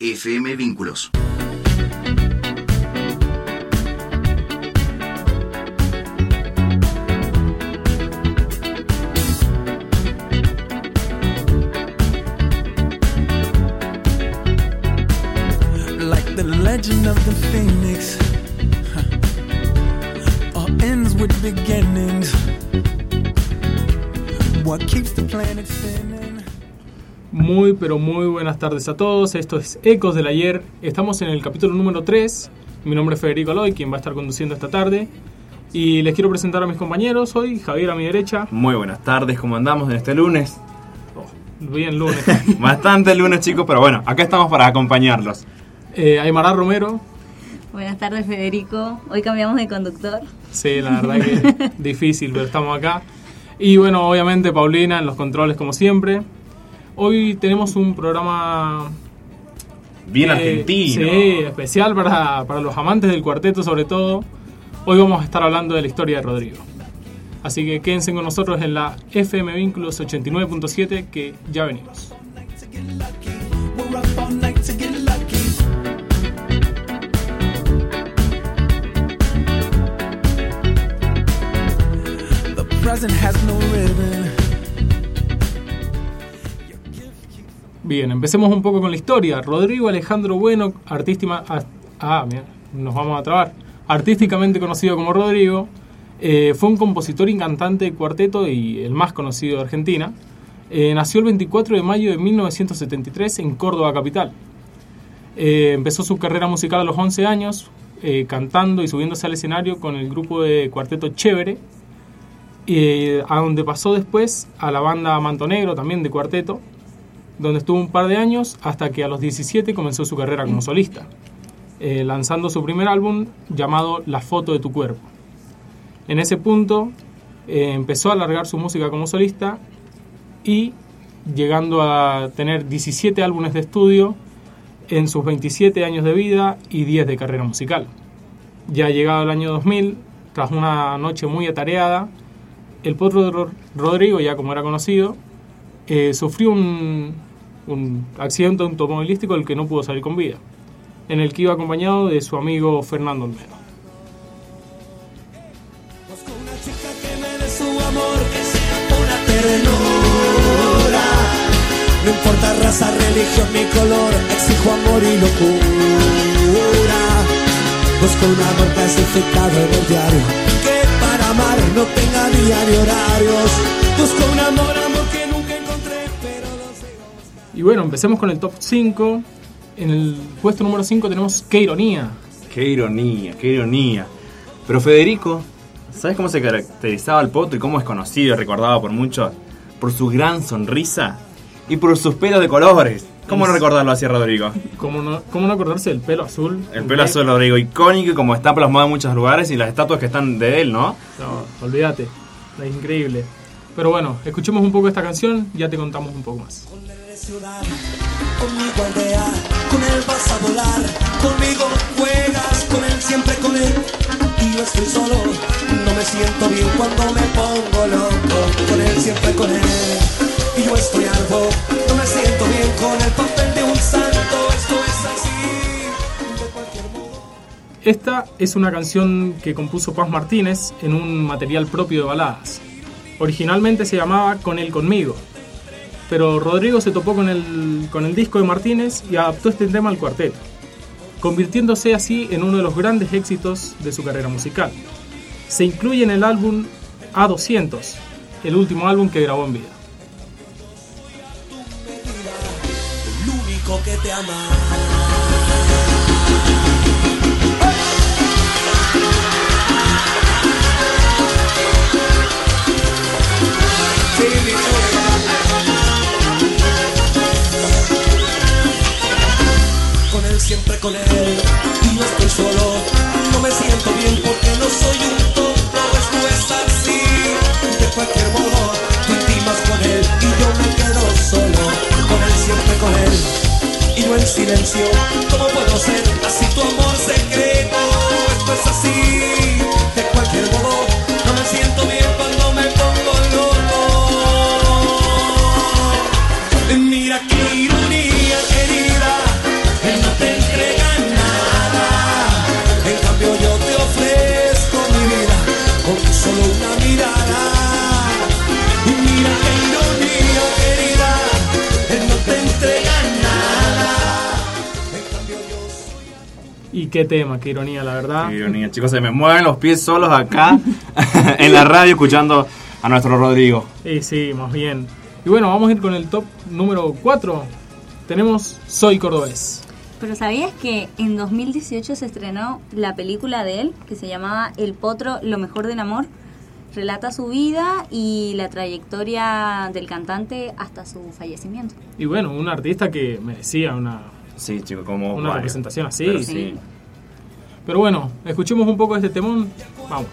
FM Vínculos. like the legend of the phoenix Muy, pero muy buenas tardes a todos. Esto es Ecos del Ayer. Estamos en el capítulo número 3. Mi nombre es Federico Aloy, quien va a estar conduciendo esta tarde. Y les quiero presentar a mis compañeros hoy. Javier a mi derecha. Muy buenas tardes, ¿cómo andamos en este lunes? Oh, bien lunes. Bastante lunes, chicos, pero bueno, acá estamos para acompañarlos. Eh, Aymara Romero. Buenas tardes, Federico. Hoy cambiamos de conductor. Sí, la verdad que difícil, pero estamos acá. Y bueno, obviamente Paulina en los controles como siempre. Hoy tenemos un programa Bien eh, argentino. Sí, especial para, para los amantes del cuarteto sobre todo. Hoy vamos a estar hablando de la historia de Rodrigo. Así que quédense con nosotros en la FM Vínculos 89.7 que ya venimos. to get lucky we're Bien, empecemos un poco con la historia. Rodrigo Alejandro Bueno, artístima, ah, mira, nos vamos a trabar. Artísticamente conocido como Rodrigo, eh, fue un compositor y cantante de cuarteto y el más conocido de Argentina. Eh, nació el 24 de mayo de 1973 en Córdoba capital. Eh, empezó su carrera musical a los 11 años, cantando y subiéndose al escenario con el grupo de cuarteto Chévere, a donde pasó después a la banda Manto Negro, también de cuarteto, donde estuvo un par de años hasta que a los 17 comenzó su carrera como solista, eh, lanzando su primer álbum llamado La foto de tu cuerpo. En ese punto eh, empezó a alargar su música como solista y llegando a tener 17 álbumes de estudio en sus 27 años de vida y 10 de carrera musical. Ya llegado el año 2000, tras una noche muy atareada, el potro Rodrigo, ya como era conocido, eh, sufrió un, un accidente automovilístico del que no pudo salir con vida, en el que iba acompañado de su amigo Fernando Olmedo. No importa raza, religión ni color, exijo amor y locura. Busco un amor clasificado en el diario, que para amar no tenga día ni horarios. Busco un amor, amor Y bueno, empecemos con el top 5. En el puesto número 5 tenemos Qué ironía. Qué ironía, qué ironía. Pero Federico, ¿sabes cómo se caracterizaba el potro y cómo es conocido y recordado por muchos? Por su gran sonrisa y por sus pelos de colores. ¿Cómo no recordarlo así, Rodrigo? ¿Cómo no, cómo no acordarse del pelo azul? El pelo azul Rodrigo, icónico y como está plasmado en muchos lugares y las estatuas que están de él, ¿no? No, olvídate, es increíble. Pero bueno, escuchemos un poco esta canción y ya te contamos un poco más. Ciudad, conmigo aldea, con él vas a volar, conmigo juegas, con él siempre con él. Y yo estoy solo, no me siento bien cuando me pongo loco, con él siempre con él. Y yo estoy algo, no me siento bien con el papel de un santo, esto es así, de cualquier modo. Esta es una canción que compuso Paz Martínez en un material propio de baladas. Originalmente se llamaba Con él conmigo, pero Rodrigo se topó con el, con el disco de Martínez y adaptó este tema al cuarteto, convirtiéndose así en uno de los grandes éxitos de su carrera musical. Se incluye en el álbum A200, el último álbum que grabó en vida. Y yo estoy solo. No me siento bien porque no soy un tonto, esto es así. De cualquier modo, tú intimas con él y yo me quedo solo. Con él, siempre con él, y yo en silencio. ¿Cómo puedo ser así tu amor secreto? Esto es así. solo una mirada. Y qué tema, qué ironía, la verdad. Qué ironía, chicos, se me mueven los pies solos acá en la radio escuchando a nuestro Rodrigo. Sí, sí, más bien. Y bueno, vamos a ir con el top número 4. Tenemos Soy Cordobés. Pero ¿sabías que en 2018 se estrenó la película de él que se llamaba El Potro, lo mejor del amor? Relata su vida y la trayectoria del cantante hasta su fallecimiento. Y bueno, un artista que merecía una, Sí, chicos, como. una vaya. representación así. Pero Sí. sí. Pero bueno, escuchemos un poco de este temón. Vamos.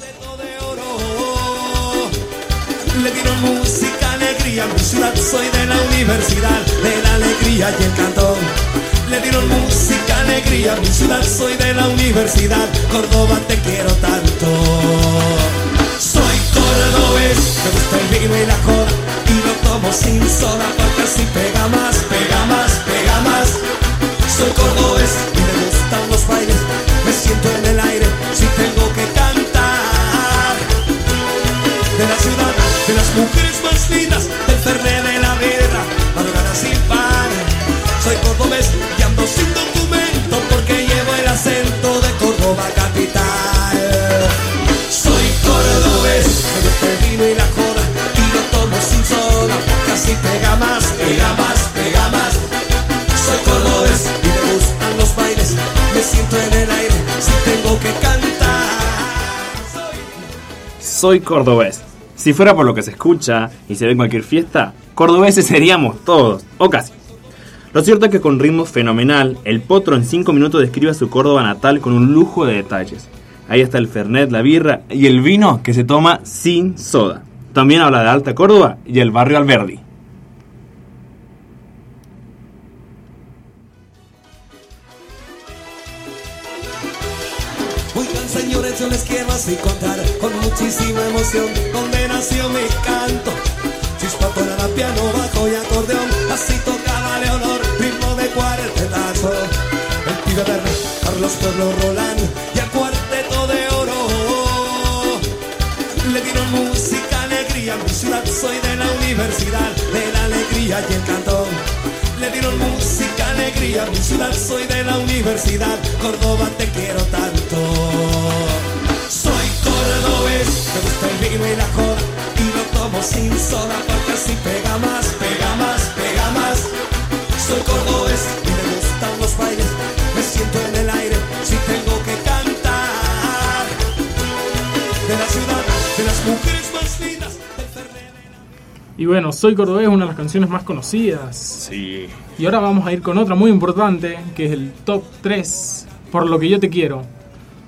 Le dieron música, alegría, mi ciudad soy de la universidad, de la alegría y el cantón. Le dieron música, alegría, mi ciudad soy de la universidad, Córdoba te quiero tanto. Soy cordobés, me gusta el vino y la joda, y lo tomo sin soda porque así pega más, pega más, pega más. Soy cordobés y me gustan los bailes, me siento en el aire si tengo que cantar de la ciudad, de las mujeres más lindas, del fernet de la birra, madrugada sin pan. Soy cordobés Soy cordobés. Si fuera por lo que se escucha y se ve en cualquier fiesta, cordobeses seríamos todos, o casi. Lo cierto es que con ritmo fenomenal, el potro en 5 minutos describe a su Córdoba natal con un lujo de detalles. Ahí está el Fernet, la birra y el vino que se toma sin soda. También habla de Alta Córdoba y el barrio Alberdi. Oigan señores, yo les quiero así contar con muchísima emoción donde nació mi canto. Chispa tonada, piano, bajo y acordeón, así tocaba Leonor, ritmo de cuartetazo. El pibe verde, Carlos Pueblo Roland y el cuarteto de oro. Le dieron música, alegría, mi ciudad soy de la universidad, de la alegría y el cantón. Le dieron música, alegría, mi ciudad soy de la universidad, Córdoba te quiero tanto. Soy cordobés, me gusta el vino y la joda, y lo tomo sin soda porque así pega más, pega más, pega más. Soy cordobés y me gustan los bailes, me siento en el aire si tengo que cantar de la ciudad, de las mujeres más lindas, del Fernet. Y bueno, Soy Cordobés, una de las canciones más conocidas. Sí. Y ahora vamos a ir con otra muy importante, que es el top 3, por lo que yo te quiero.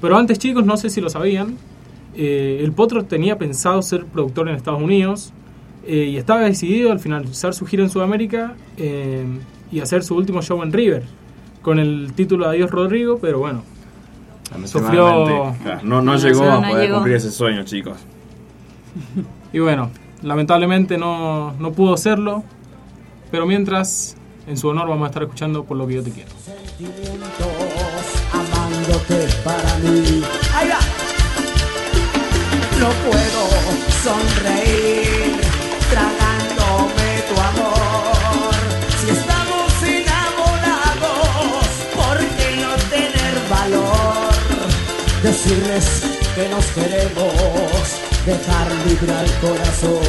Pero antes chicos, no sé si lo sabían, eh, el Potro tenía pensado ser productor en Estados Unidos eh, y estaba decidido al finalizar su gira en Sudamérica eh, y hacer su último show en River, con el título de Adiós Rodrigo, pero bueno, Sufrió- No, llegó no, a poder llegó. cumplir ese sueño, chicos. y bueno, lamentablemente no, no pudo hacerlo, pero mientras, en su honor vamos a estar escuchando por lo que yo te quiero. sentimientos amándote para mí. Ahí va. No puedo sonreír tragándome tu amor. Si estamos enamorados, ¿por qué no tener valor? Decirles que nos queremos, dejar libre al corazón.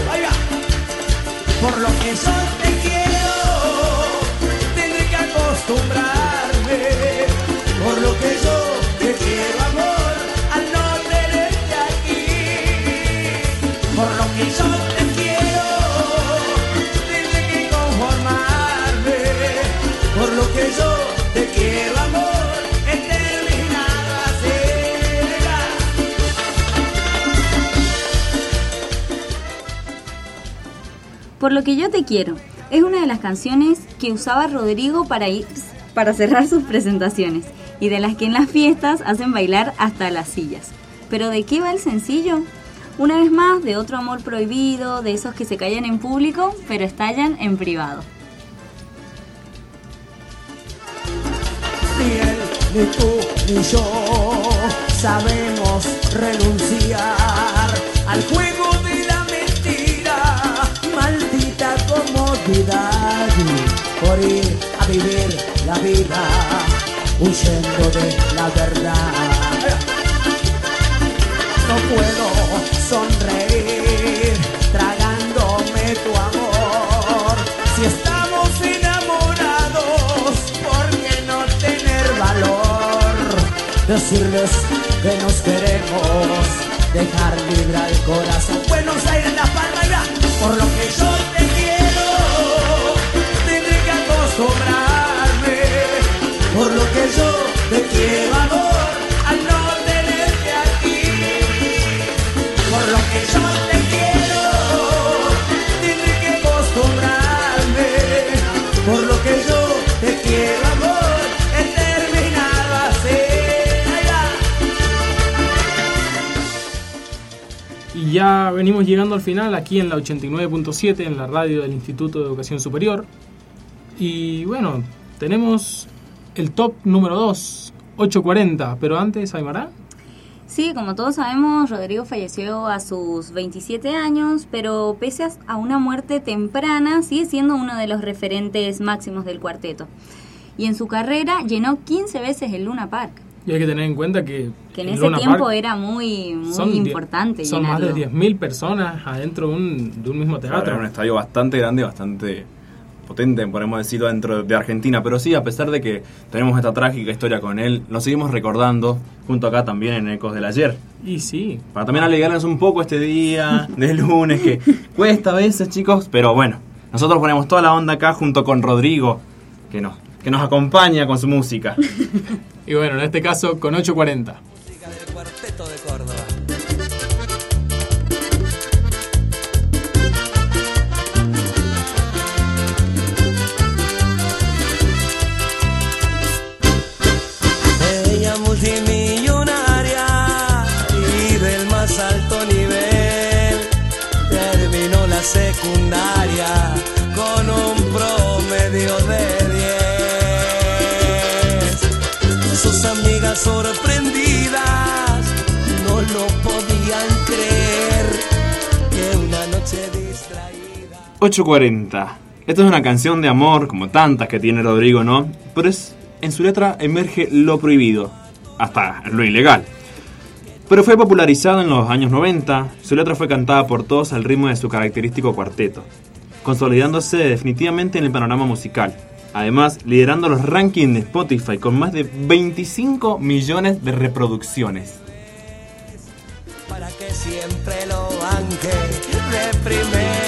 Por lo que yo te quiero, tendré que acostumbrarme. Por lo que yo te quiero. Es una de las canciones que usaba Rodrigo para ir para cerrar sus presentaciones y de las que en las fiestas hacen bailar hasta las sillas. Pero ¿de qué va el sencillo? Una vez más, de otro amor prohibido, de esos que se callan en público, pero estallan en privado. Ni él, ni tú, ni yo sabemos renunciar al juego de la mentira, maldita comodidad por ir a vivir la vida huyendo de la verdad. No puedo sonreír tragándome tu amor. Si estamos enamorados, ¿por qué no tener valor? Decirles que nos queremos, dejar libre al corazón. Buenos Aires, La Palma, y va. por lo que yo ya venimos llegando al final aquí en la 89.7, en la radio del Instituto de Educación Superior. Y bueno, tenemos el top número 2, 840. Pero antes, Aymara. Sí, como todos sabemos, Rodrigo falleció a sus 27 años, pero pese a- a una muerte temprana, sigue siendo uno de los referentes máximos del cuarteto. Y en su carrera llenó 15 veces el Luna Park, Y hay que tener en cuenta que, que en ese Luna tiempo Park era muy, muy son importante Son más de llenarlo. 10.000 personas adentro de un, de un mismo Claro, teatro. Era un estadio bastante grande, bastante potente, podemos decirlo, dentro de Argentina. Pero sí, a pesar de que tenemos esta trágica historia con él, lo seguimos recordando, junto acá también en Ecos del Ayer. Y sí, Para también alegrarnos un poco este día de lunes, que cuesta a veces, chicos, pero bueno, nosotros ponemos toda la onda acá junto con Rodrigo, que nos, que nos acompaña con su música. y bueno, en este caso con 840. 840. Esta es una canción de amor, como tantas que tiene Rodrigo, ¿no? Pero es, en su letra emerge lo prohibido, hasta lo ilegal. Pero fue popularizado en los años 90, su letra fue cantada por todos al ritmo de su característico cuarteto, consolidándose definitivamente en el panorama musical. Además, liderando los rankings de Spotify con más de 25 millones de reproducciones. para que siempre lo banque de primera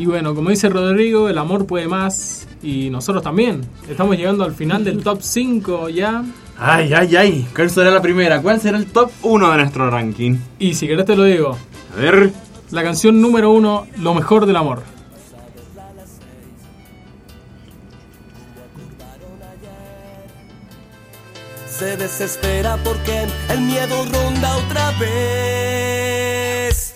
Y bueno, como dice Rodrigo, el amor puede más y nosotros también. Estamos llegando al final del top 5 ya. Ay, ay, ay, ¿cuál será la primera? ¿Cuál será el top 1 de nuestro ranking? Y si querés te lo digo. A ver, La canción número 1, Lo mejor del amor. se desespera porque el miedo ronda otra vez.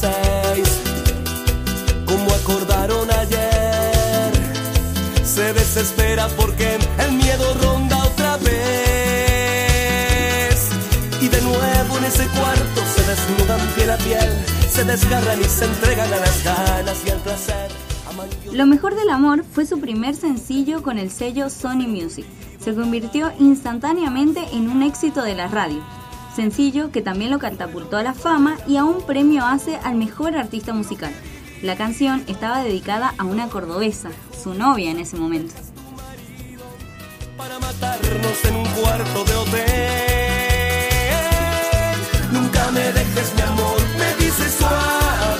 Seis, como acordaron ayer. Se desespera porque el miedo ronda otra vez. Y de nuevo en ese cuarto se desnudan piel a piel, se desgarran y se entregan a las ganas y al placer. Lo mejor del amor fue su primer sencillo con el sello Sony Music. Se convirtió instantáneamente en un éxito de la radio. Sencillo que también lo catapultó a la fama y a un premio hace al mejor artista musical. La canción estaba dedicada a una cordobesa, su novia en ese momento. Nunca me dejes, mi amor, me suave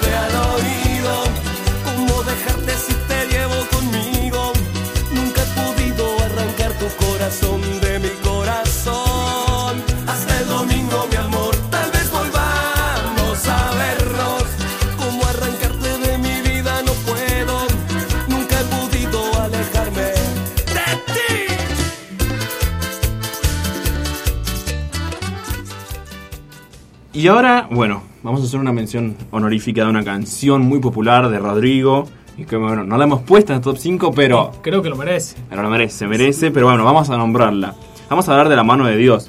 Y ahora, bueno, vamos a hacer una mención honorífica de una canción muy popular de Rodrigo. Y que bueno, no la hemos puesto en el top 5, pero Creo que lo merece. pero lo merece, se merece, pero bueno, vamos a nombrarla. Vamos a hablar de la mano de Dios.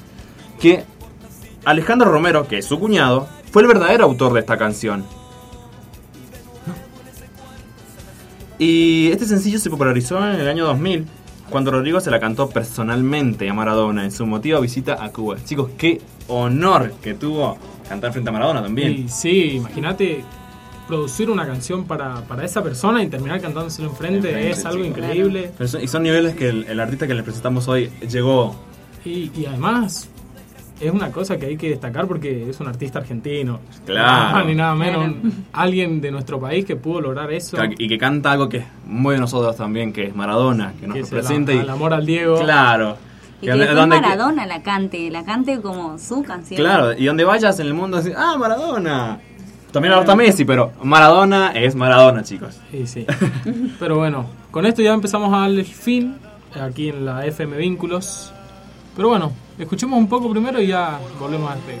Que Alejandro Romero, que es su cuñado, fue el verdadero autor de esta canción. Y este sencillo se popularizó en el año 2000, cuando Rodrigo se la cantó personalmente a Maradona en su motiva visita a Cuba. Chicos, qué honor que tuvo cantar frente a Maradona también. Y sí, imagínate producir una canción para, para esa persona y terminar cantándoselo enfrente Enfrente, es algo increíble. Y son niveles que el, el artista que les presentamos hoy llegó. Y, y además es una cosa que hay que destacar porque es un artista argentino. Claro. Más ni nada menos. Claro. Alguien de nuestro país que pudo lograr eso. Y que canta algo que es muy de nosotros también, que es Maradona, que nos que el, representa. y, el amor al Diego. Claro. Y Que que donde- después donde- Maradona la cante, la cante como su canción. Claro, y donde vayas en el mundo, decís, ah, Maradona. También ahora está Messi, pero Maradona es Maradona, chicos. Sí, sí. Pero bueno, con esto ya empezamos a darle fin aquí en la FM Vínculos. Pero bueno, escuchemos un poco primero y ya volvemos a despedir.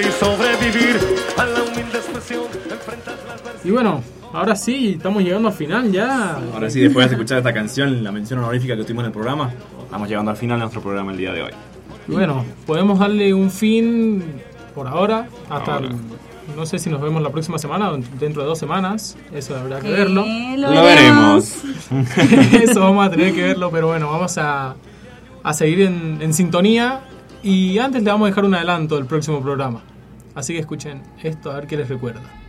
Y sobrevivir a la humilde expresión, enfrentar la adversidad. Y bueno, ahora sí, estamos llegando al final ya. Ahora sí, después de escuchar esta canción, la mención honorífica que tuvimos en el programa, estamos llegando al final de nuestro programa el día de hoy. Y bueno, podemos darle un fin por ahora, hasta Ahora. el- no sé si nos vemos la próxima semana o dentro de dos semanas, eso habrá que Eh, verlo. lo, Lo veremos. eso vamos a tener que verlo, pero bueno, vamos a, a seguir en, en sintonía y antes le vamos a dejar un adelanto del próximo programa. Así que escuchen esto a ver qué les recuerda.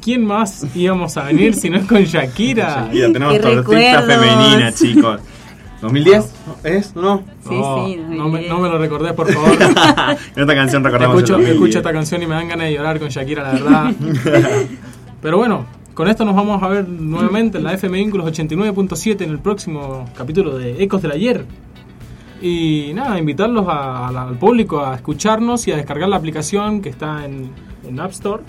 Quién más íbamos a venir si no es con Shakira? Ya tenemos tortita femenina, chicos. ¿2010? ¿Es? ¿No? Sí, Oh, sí, no, me, 2010. no me lo recordé, por favor. En esta canción recordamos escucho, el 2010. escucho esta canción y me dan ganas de llorar con Shakira, la verdad. Pero bueno, con esto nos vamos a ver nuevamente en la FM Vínculos 89.7 en el próximo capítulo de Ecos del Ayer. Y nada, invitarlos a- a al público a escucharnos y a descargar la aplicación que está en, en App Store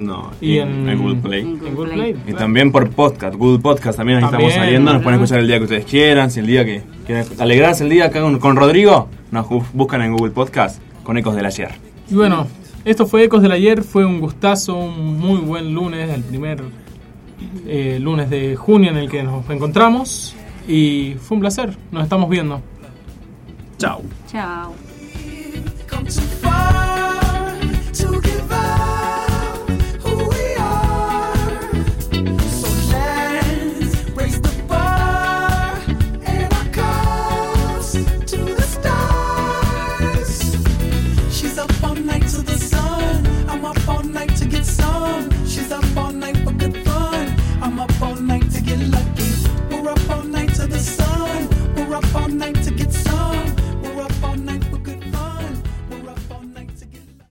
no, y y en, en Google Play. En Google Play. Y también por podcast, Google Podcast también, También, estamos saliendo, nos pueden escuchar el día que ustedes quieran, si el día que quieren alegrarse el día acá con, con Rodrigo, nos bu- buscan en Google Podcast con Ecos del Ayer. Y bueno, esto fue Ecos del Ayer, fue un gustazo, un muy buen lunes, el primer eh, lunes de junio en el que nos encontramos. Y fue un placer, nos estamos viendo. Chao. Chao.